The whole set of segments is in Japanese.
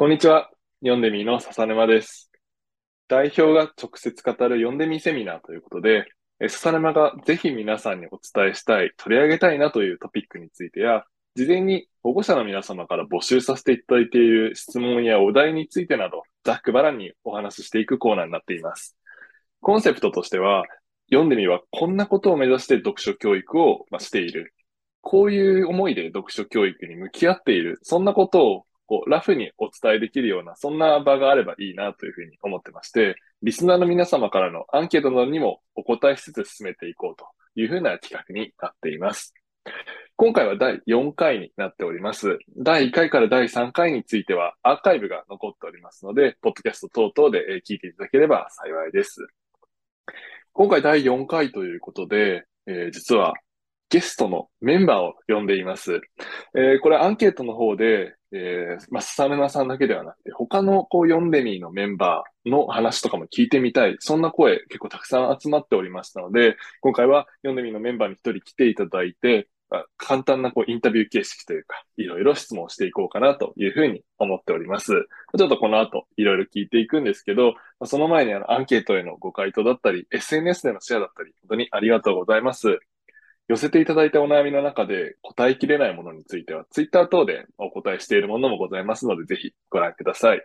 こんにちは。読んでみの笹沼です。代表が直接語る読んでみセミナーということで、笹沼がぜひ皆さんにお伝えしたい、取り上げたいなというトピックについてや、事前に保護者の皆様から募集させていただいている質問やお題についてなど、ざっくばらんにお話ししていくコーナーになっています。コンセプトとしては、読んでみはこんなことを目指して読書教育をしている。こういう思いで読書教育に向き合っている。そんなことをこう、ラフにお伝えできるような、そんな場があればいいなというふうに思ってまして、リスナーの皆様からのアンケートなどにもお答えしつつ進めていこうというふうな企画になっています。今回は第4回になっております。第1回から第3回についてはアーカイブが残っておりますので、ポッドキャスト等々で聞いていただければ幸いです。今回第4回ということで、えー、実はゲストのメンバーを呼んでいます。えー、これアンケートの方で、えー、まあ、スサムナさんだけではなくて、他のこう、読んでみーのメンバーの話とかも聞いてみたい。そんな声結構たくさん集まっておりましたので、今回は読んでみーのメンバーに一人来ていただいて、まあ、簡単なこうインタビュー形式というか、いろいろ質問していこうかなというふうに思っております。ちょっとこの後いろいろ聞いていくんですけど、その前にあのアンケートへのご回答だったり、SNS でのシェアだったり、本当にありがとうございます。寄せていただいたお悩みの中で答えきれないものについては、ツイッター等でお答えしているものもございますので、ぜひご覧ください。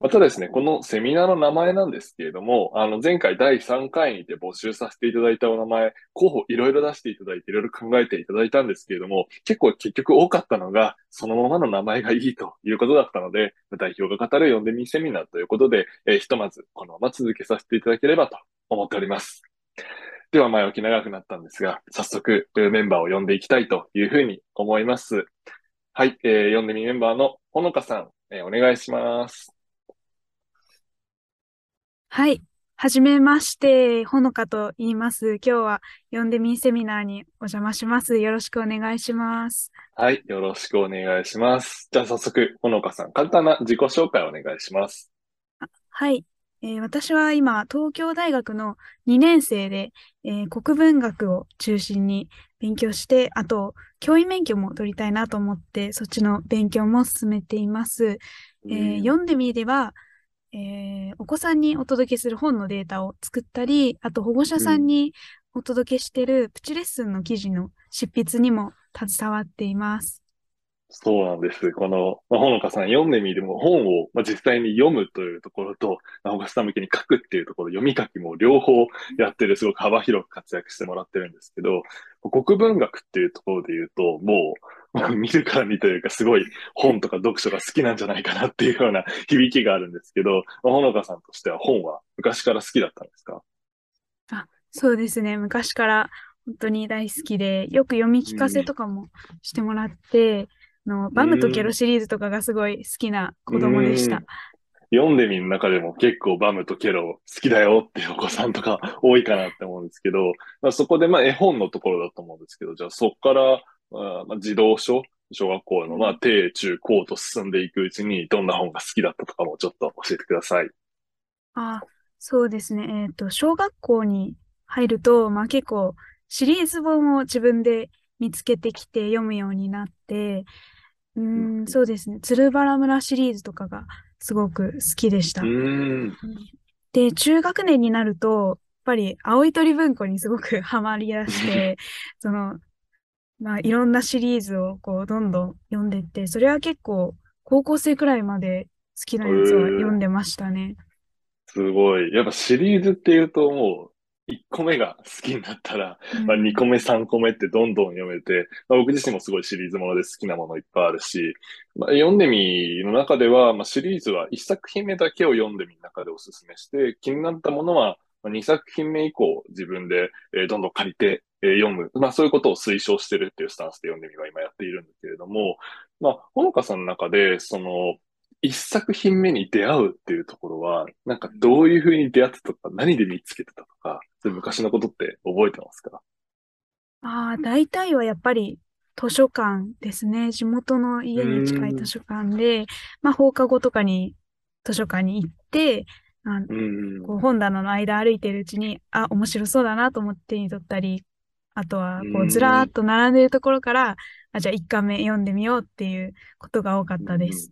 またですね、このセミナーの名前なんですけれども、あの、前回第3回にて募集させていただいたお名前、候補いろいろ出していただいて、いろいろ考えていただいたんですけれども、結構結局多かったのが、そのままの名前がいいということだったので、代表が語る読んでみセミナーということで、えー、ひとまずこのまま続けさせていただければと思っております。では前置き長くなったんですが、早速メンバーを呼んでいきたいというふうに思います。はい、えー、呼んでみメンバーのほのかさん、えー、お願いします。はい。はじめまして、ほのかと言います。今日は呼んでみセミナーにお邪魔します。よろしくお願いします。はい。よろしくお願いします。じゃあ早速、ほのかさん、簡単な自己紹介をお願いします。はい。えー、私は今、東京大学の2年生で、えー、国文学を中心に勉強して、あと、教員免許も取りたいなと思って、そっちの勉強も進めています。えー、読んでみれば、えお子さんにお届けする本のデータを作ったり、あと保護者さんにお届けしているプチレッスンの記事の執筆にも携わっています。そうなんです。この、まあ、ほのかさん読んでみても本を、まあ、実際に読むというところと、保護者さん向けに書くっていうところ、読み書きも両方やってる、すごく幅広く活躍してもらってるんですけど、国文学っていうところで言うと、もう、まあ、見るからにというか、すごい本とか読書が好きなんじゃないかなっていうような響きがあるんですけど、まあ、ほのかさんとしては本は昔から好きだったんですか？あ、そうですね。昔から本当に大好きで、よく読み聞かせとかもしてもらって、うんのバムとケロシリーズとかがすごい好きな子供でした。読んでみる中でも結構バムとケロ好きだよっていうお子さんとか多いかなって思うんですけど、まあ、そこでまあ絵本のところだと思うんですけど、じゃあそこからまあ児童書、小学校のまあ低中高と進んでいくうちにどんな本が好きだったとかもちょっと教えてください。あ、そうですね。えっ、ー、と、小学校に入ると、まあ結構シリーズ本を自分で見つけてきて読むようになって、うん、そうですね。鶴原村シリーズとかがすごく好きでした。で、中学年になると、やっぱり青い鳥文庫にすごくハマりだして、その、まあ、いろんなシリーズをこう、どんどん読んでって、それは結構、高校生くらいまで好きなやつは読んでましたね。すごい。やっぱシリーズっていうともう、1個目が好きになったら、まあ、2個目、3個目ってどんどん読めて、まあ、僕自身もすごいシリーズもので好きなものいっぱいあるし、まあ、読んでみの中では、まあ、シリーズは1作品目だけを読んでみの中でおすすめして、気になったものは、まあ、2作品目以降自分で、えー、どんどん借りて、えー、読む。まあそういうことを推奨してるっていうスタンスで読んでみは今やっているんだけれども、まあ、ほのかさんの中で、その、一作品目に出会うっていうところは、なんかどういうふうに出会ってたとか、何で見つけてたとか、昔のことって覚えてますか？ああ、大体はやっぱり図書館ですね。地元の家に近い図書館で、まあ放課後とかに図書館に行って、あこう本棚の間歩いてるうちに、あ、面白そうだなと思って手に取ったり、あとはこうずらーっと並んでるところから、あ、じゃあ1巻目読んでみようっていうことが多かったです。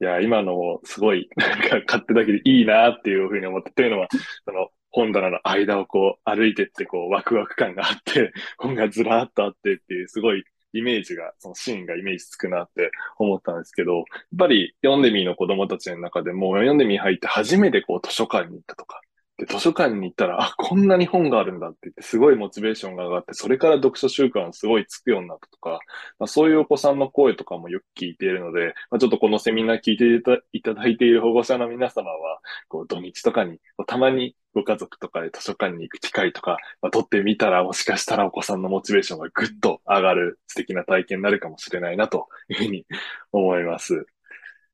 いや、今のもすごい、なんか勝手だけでいいなっていうふうに思って、というのは、その本棚の間をこう歩いてってこうワクワク感があって、本がずらーっとあってっていうすごいイメージが、そのシーンがイメージつくなって思ったんですけど、やっぱり読んでみーの子供たちの中でも、読んでみー入って初めてこう図書館に行ったとか、で、図書館に行ったら、あ、こんなに本があるんだって言って、すごいモチベーションが上がって、それから読書習慣すごいつくようになったとか、まあ、そういうお子さんの声とかもよく聞いているので、まあ、ちょっとこのセミナー聞いていただいている保護者の皆様は、こう、土日とかに、たまにご家族とかで図書館に行く機会とか、まあ、取ってみたら、もしかしたらお子さんのモチベーションがぐっと上がる素敵な体験になるかもしれないなというふうに思います。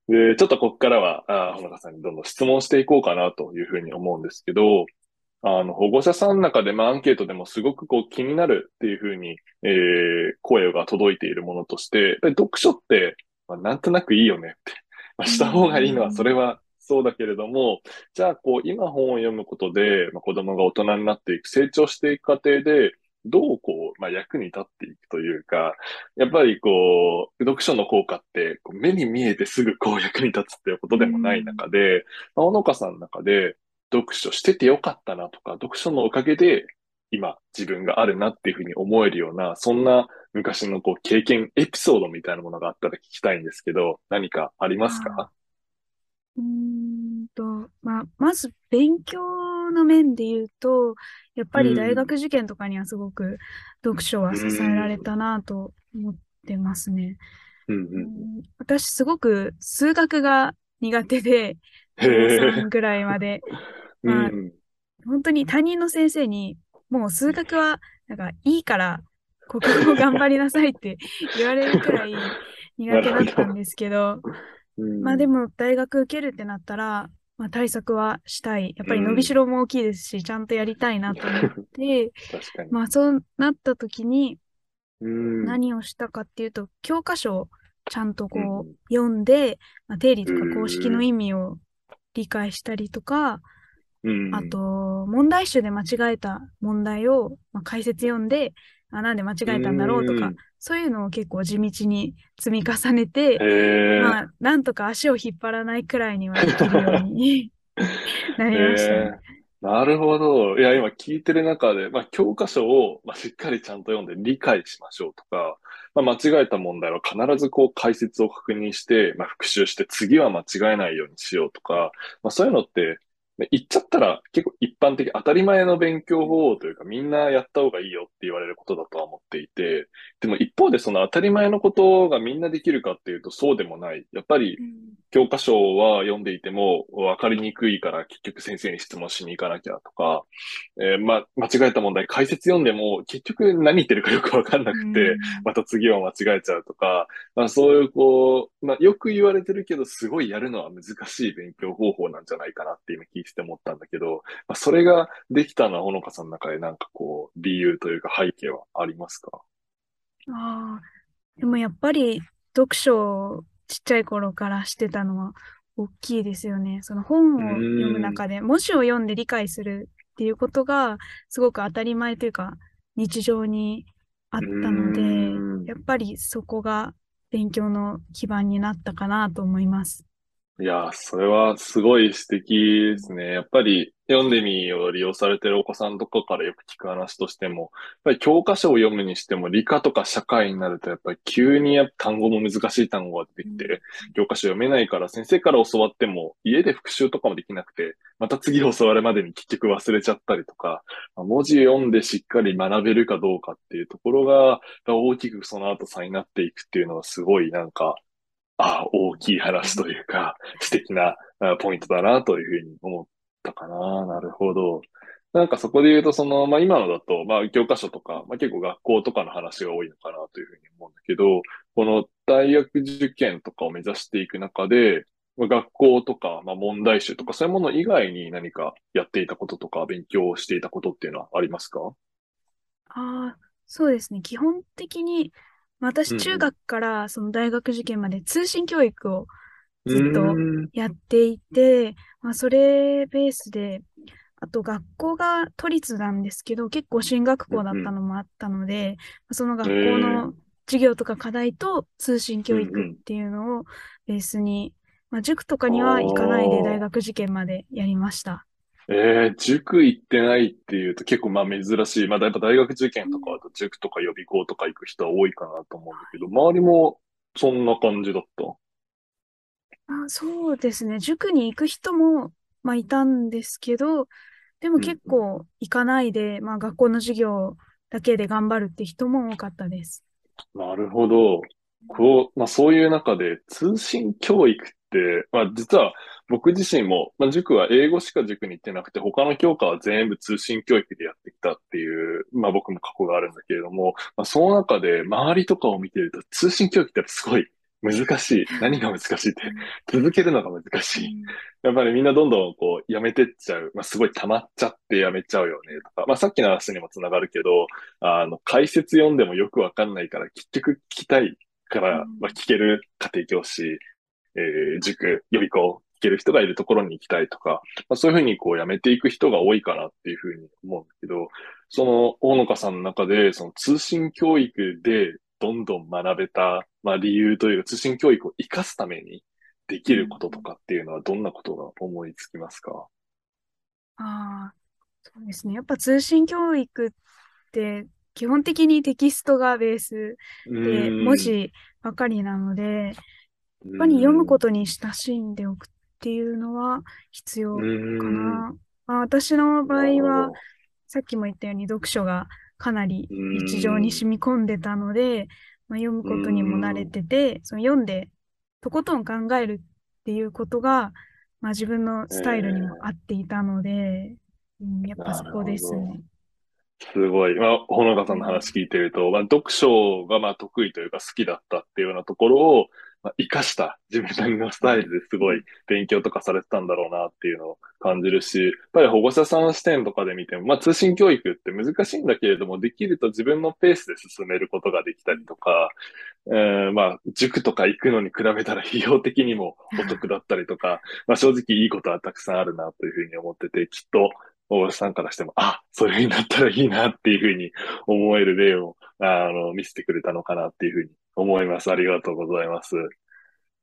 で、ちょっとここからは、あほのかさんにどんどん質問していこうかなというふうに思うんですけど、あの、保護者さんの中で、まあ、アンケートでもすごくこう気になるっていうふうに、えー、声が届いているものとして、読書って、まあ、なんとなくいいよねって。まあ、した方がいいのは、それはそうだけれども、じゃあ、こう、今本を読むことで、まあ、子供が大人になっていく、成長していく過程で、どうこう、まあ、役に立っていくというか、やっぱりこう、読書の効果って、こう目に見えてすぐこう役に立つっていうことでもない中で、まあ、小野香さんの中で、読書しててよかったなとか、読書のおかげで今自分があるなっていうふうに思えるような、そんな昔のこう経験、エピソードみたいなものがあったら聞きたいんですけど、何かありますか？うんと、まあ、まず勉強の面で言うと、やっぱり大学受験とかにはすごく読書は支えられたなと思ってますね。うんうん、私すごく数学が苦手で、高3ぐらいまで。まあ、うん、本当に担任の先生に、もう数学は、なんかいいから、国語頑張りなさいって 言われるくらい苦手だったんですけど、まあでも大学受けるってなったら、まあ、対策はしたい。やっぱり伸びしろも大きいですし、うん、ちゃんとやりたいなと思って、まあそうなった時に、何をしたかっていうと、教科書をちゃんとこう読んで、まあ、定理とか公式の意味を理解したりとか、あと、問題集で間違えた問題を、まあ、解説読んで、あ、なんで間違えたんだろうとか、そういうのを結構地道に積み重ねて、まあ、なんとか足を引っ張らないくらいにはできるように なりましたね。なるほど。いや、今聞いてる中で、まあ、教科書を、まあ、しっかりちゃんと読んで理解しましょうとか、まあ、間違えた問題は必ずこう解説を確認して、まあ、復習して次は間違えないようにしようとか、まあ、そういうのって、言っちゃったら結構一般的、当たり前の勉強方法というかみんなやった方がいいよって言われることだとは思っていて、でも一方でその当たり前のことがみんなできるかっていうとそうでもない。やっぱり教科書は読んでいても分かりにくいから結局先生に質問しに行かなきゃとか、えー、ま、間違えた問題解説読んでも結局何言ってるかよく分かんなくて、また次は間違えちゃうとか、まあそういうこう、まあよく言われてるけどすごいやるのは難しい勉強方法なんじゃないかなって今聞いてて思ったんだけど、まあ、それができたのはほのかさんの中でなんかこう理由というか背景はありますか？ああ、でもやっぱり読書をちっちゃい頃からしてたのは大きいですよね。その本を読む中で文字を読んで理解するっていうことがすごく当たり前というか日常にあったので、やっぱりそこが勉強の基盤になったかなと思います。いや、それはすごい素敵ですね。やっぱり読んでみを利用されてるお子さんとかからよく聞く話としても、やっぱり教科書を読むにしても理科とか社会になるとやっぱり急に単語も難しい単語が出てきて、教科書読めないから先生から教わっても家で復習とかもできなくて、また次教わるまでに結局忘れちゃったりとか、文字読んでしっかり学べるかどうかっていうところが大きくその後差になっていくっていうのはすごいなんかあ、大きい話というか、素敵なポイントだなというふうに思ったかな。なるほど。なんかそこで言うと、その、まあ今のだと、まあ教科書とか、まあ結構学校とかの話が多いのかなというふうに思うんだけど、この大学受験とかを目指していく中で、まあ、学校とか、まあ問題集とか、そういうもの以外に何かやっていたこととか、勉強していたことっていうのはありますか？ああ、そうですね。基本的に、私、中学からその大学受験まで通信教育をずっとやっていて、まあ、それベースで、あと学校が都立なんですけど、結構進学校だったのもあったので、その学校の授業とか課題と通信教育っていうのをベースにまあ、塾とかには行かないで大学受験までやりました。えー、塾行ってないっていうと結構まあ珍しい。まあやっぱ大学受験とかだと塾とか予備校とか行く人は多いかなと思うんだけど、周りもそんな感じだった？あ、そうですね。塾に行く人も、まあいたんですけど、でも結構行かないで、まあ学校の授業だけで頑張るって人も多かったです。なるほど。こう、まあそういう中で通信教育まあ実は僕自身も、まあ塾は英語しか塾に行ってなくて、他の教科は全部通信教育でやってきたっていう、まあ僕も過去があるんだけれども、まあその中で周りとかを見てると通信教育ってすごい難しい。何が難しいって、続けるのが難しい。やっぱりみんなどんどんこう、やめてっちゃう。まあ、すごい溜まっちゃってやめちゃうよね、とか。まあ、さっきの話にもつながるけど、あの、解説読んでもよくわかんないから、結局聞きたいから、まあ、聞ける家庭教師、えー、塾、予備校、聞ける人がいるところに行きたいとか、まあ、そういうふうにこう、やめていく人が多いかなっていうふうに思うんだけど、その、大野香さんの中で、その通信教育でどんどん学べた、まあ理由というか通信教育を活かすためにできることとかっていうのはどんなことが思いつきますか？ああ、そうですね。やっぱ通信教育って基本的にテキストがベースで文字ばかりなので、ぱり読むことに親しんでおくっていうのは必要かな。まあ、私の場合は、さっきも言ったように読書がかなり日常に染み込んでたので、まあ、読むことにも慣れてて、その読んでとことん考えるっていうことが、まあ、自分のスタイルにも合っていたので、うん、やっぱそこですね。すごい。まあ、ほのかさんの話聞いてると、まあ、読書がまあ得意というか好きだったっていうようなところを、まあ、活かした自分なりのスタイルですごい勉強とかされてたんだろうなっていうのを感じるし、やっぱり保護者さん視点とかで見ても、まあ通信教育って難しいんだけれども、できると自分のペースで進めることができたりとか、えー、まあ塾とか行くのに比べたら費用的にもお得だったりとか、まあ正直いいことはたくさんあるなというふうに思ってて、きっと大橋さんからしても、あ、それになったらいいなっていうふうに思える例を、あの、見せてくれたのかなっていうふうに思います。ありがとうございます。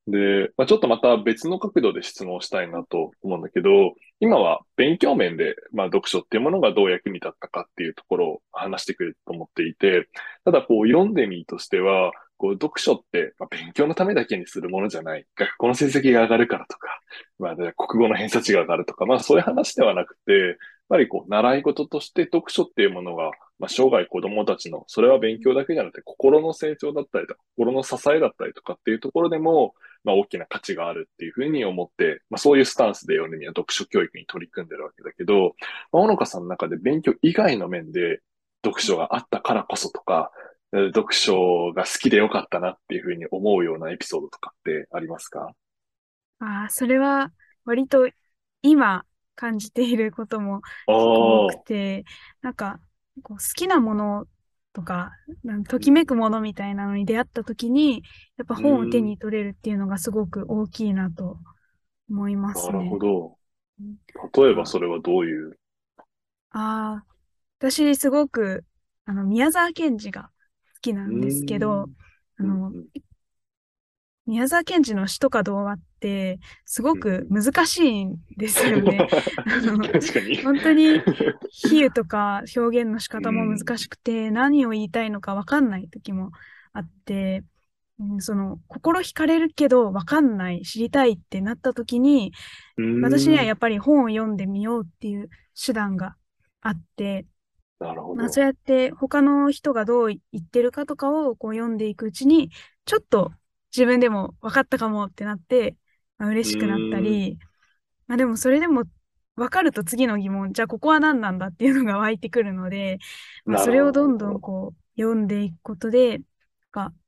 で、まあ、ちょっとまた別の角度で質問したいなと思うんだけど、今は勉強面で、まあ、読書っていうものがどう役に立ったかっていうところを話してくれると思っていて、ただこう読んでみとしては、こう読書って、まあ、勉強のためだけにするものじゃない。学校の成績が上がるからとか、まあ、国語の偏差値が上がるとか、まあそういう話ではなくて、ぱりこう習い事として読書っていうものが、まあ生涯子供たちの、それは勉強だけじゃなくて心の成長だったりとか、心の支えだったりとかっていうところでも、まあ大きな価値があるっていうふうに思って、まあそういうスタンスで読んでみは読書教育に取り組んでるわけだけど、まあ、ほのかさんの中で勉強以外の面で読書があったからこそとか、読書が好きでよかったなっていうふうに思うようなエピソードとかってありますか？ああ、それは割と今感じていることも多くて、なんかこう好きなものとか、ときめくものみたいなのに出会った時に、やっぱ本を手に取れるっていうのがすごく大きいなと思いますね。なるほど。例えばそれはどういう？ああ、私すごく、あの、宮沢賢治がきなんですけど、あの、宮沢賢治の詩とか童話って、すごく難しいんですよね。本当に、比喩とか表現の仕方も難しくて、何を言いたいのかわかんない時もあって、その、心惹かれるけどわかんない、知りたいってなった時に、私にはやっぱり本を読んでみようっていう手段があって、なるほど。まあ、そうやって他の人がどう言ってるかとかをこう読んでいくうちに、ちょっと自分でも分かったかもってなって、まあ、嬉しくなったり、まあでもそれでも分かると次の疑問、じゃあここは何なんだっていうのが湧いてくるので、まあ、それをどんどんこう読んでいくことで、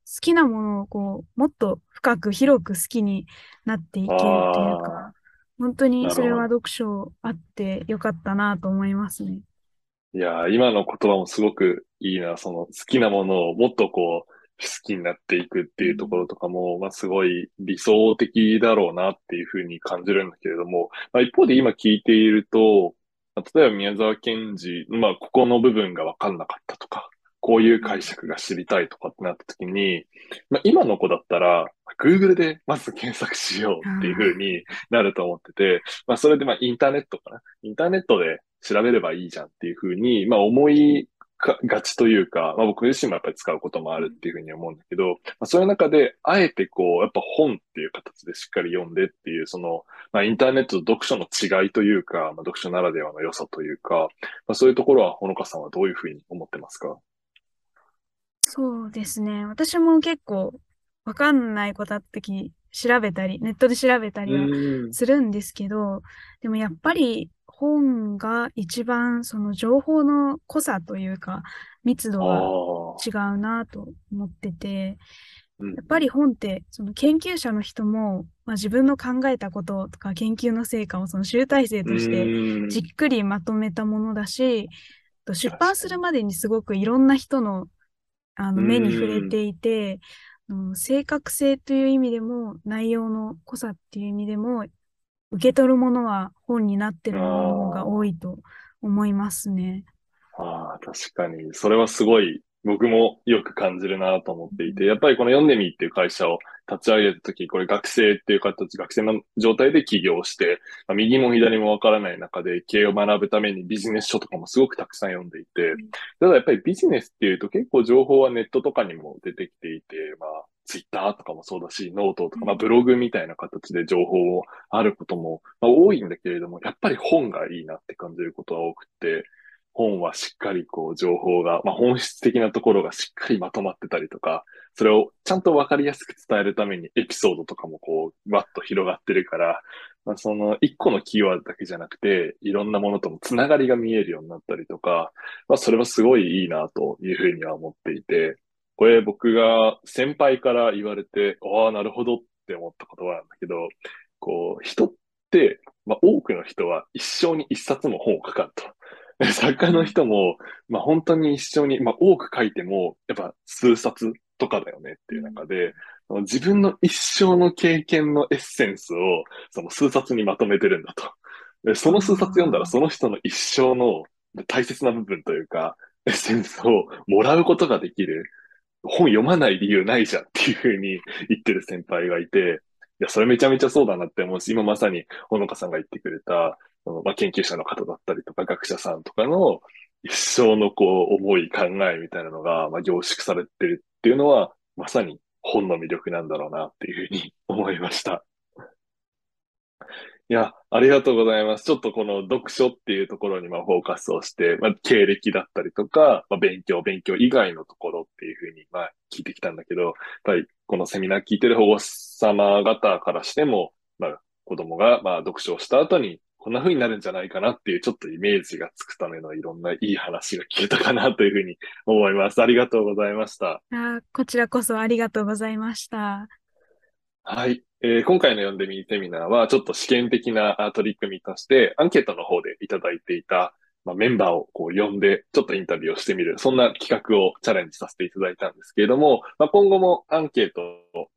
好きなものをこうもっと深く広く好きになっていけるっていうか、本当にそれは読書あってよかったなと思いますね。いや、今の言葉もすごくいいな。その好きなものをもっとこう、好きになっていくっていうところとかも、まあすごい理想的だろうなっていうふうに感じるんだけれども、まあ一方で今聞いていると、例えば宮沢賢治、まあここの部分がわかんなかったとか、こういう解釈が知りたいとかってなった時に、まあ、今の子だったら、Google でまず検索しようっていう風になると思ってて、まあ、それでまあインターネットかな？インターネットで調べればいいじゃんっていう風に、まあ、思いがちというか、まあ、僕自身もやっぱり使うこともあるっていうふうに思うんだけど、まあ、そういう中で、あえてこう、やっぱ本っていう形でしっかり読んでっていう、その、まあ、インターネットと読書の違いというか、まあ、読書ならではの良さというか、まあ、そういうところは、ほのかさんはどういうふうに思ってますか？そうですね。私も結構、わかんないことあった時、調べたり、ネットで調べたりはするんですけど、でもやっぱり本が一番その情報の濃さというか密度が違うなと思ってて、やっぱり本ってその研究者の人も、まあ、自分の考えたこととか研究の成果をその集大成としてじっくりまとめたものだし、出版するまでにすごくいろんな人のあの目に触れていて、正確性という意味でも内容の濃さっていう意味でも受け取るものは本になってるものが多いと思いますね。ああ、確かに。それはすごい僕もよく感じるなと思っていて、やっぱりこの読んでみっていう会社を立ち上げたとき、これ学生っていう形、学生の状態で起業して、まあ、右も左もわからない中で経営を学ぶためにビジネス書とかもすごくたくさん読んでいて、ただやっぱりビジネスっていうと結構情報はネットとかにも出てきていて、まあ、ツイッターとかもそうだし、ノートとか、まあ、ブログみたいな形で情報をあることも、まあ、多いんだけれども、やっぱり本がいいなって感じることは多くて、本はしっかりこう情報が、まあ、本質的なところがしっかりまとまってたりとか、それをちゃんとわかりやすく伝えるためにエピソードとかもこう、わっと広がってるから、まあ、その一個のキーワードだけじゃなくて、いろんなものともつながりが見えるようになったりとか、まあ、それはすごいいいなというふうには思っていて、これ僕が先輩から言われて、ああ、なるほどって思った言葉なんだけど、こう、人って、まあ、多くの人は一生に一冊も本を書かんと。作家の人も、まあ本当に一緒に、まあ多く書いても、やっぱ数冊とかだよねっていう中で、うん、自分の一生の経験のエッセンスを、その数冊にまとめてるんだと。でその数冊読んだら、その人の一生の大切な部分というか、エッセンスをもらうことができる。本読まない理由ないじゃんっていうふうに言ってる先輩がいて、いや、それめちゃめちゃそうだなって思うし、今まさにほのかさんが言ってくれた、まあ、研究者の方だったりとか、学者さんとかの一生のこう、思い、考えみたいなのが、まあ、凝縮されてるっていうのは、まさに本の魅力なんだろうなっていうふうに思いました。いや、ありがとうございます。ちょっとこの読書っていうところにまあフォーカスをして、まあ、経歴だったりとか、まあ、勉強、勉強以外のところ聞いてきたんだけど、やっぱりこのセミナー聞いてる保護者様方からしても、まあ子供がまあ読書をした後にこんな風になるんじゃないかなっていうちょっとイメージがつくためのいろんないい話が聞けたかなというふうに思います。ありがとうございました。あこちらこそありがとうございました。はい。えー、今回の読んでみセミナーはちょっと試験的な取り組みとしてアンケートの方でいただいていたまあ、メンバーをこう呼んで、ちょっとインタビューをしてみる、そんな企画をチャレンジさせていただいたんですけれども、まあ、今後もアンケート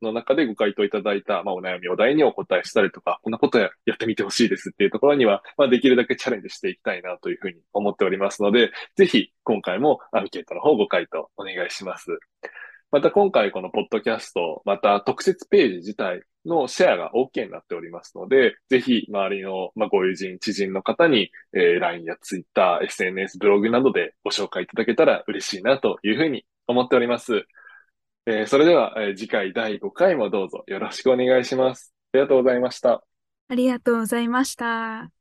の中でご回答いただいた、まあ、お悩み、お題にお答えしたりとか、こんなことやってみてほしいですっていうところには、まあ、できるだけチャレンジしていきたいなというふうに思っておりますので、ぜひ今回もアンケートの方ご回答お願いします。また今回このポッドキャスト、また特設ページ自体のシェアが OK になっておりますので、ぜひ周りの、まあ、ご友人、知人の方に、えー、LINE や Twitter、SNS、ブログなどでご紹介いただけたら嬉しいなというふうに思っております。えー、それでは、えー、次回第5回もどうぞよろしくお願いします。ありがとうございました。ありがとうございました。